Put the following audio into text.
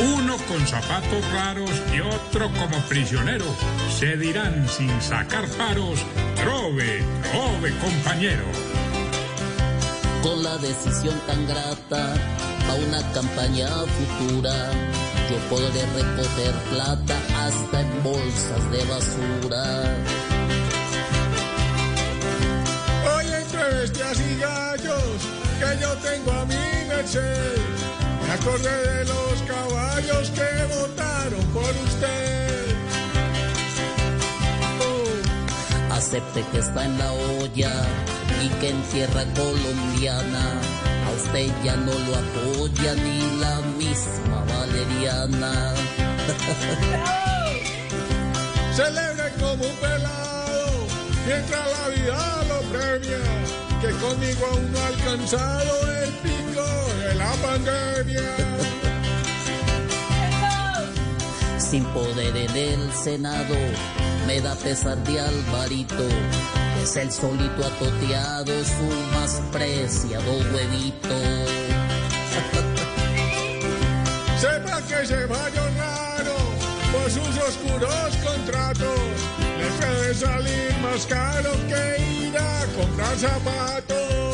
Uno con zapatos raros y otro como prisionero. Se dirán sin sacar paros, trove, trove compañero. Con la decisión tan grata a una campaña futura, yo podré recoger plata hasta en bolsas de basura. Hoy entre bestias y gallos que yo tengo a mi merced, me acordé de los caballos que votaron por usted. Oh. Acepte que está en la olla y que en tierra colombiana a usted ya no lo apoya ni la misma Valeriana. Celebre como un pelado mientras la vida lo premia, que conmigo aún no ha alcanzado el pandemia. Sin poder en el Senado, me da pesar de Alvarito, es el solito atoteado, su más preciado huevito. Sepa que se vaya raro por sus oscuros contratos, le puede salir más caro que ir a comprar zapatos.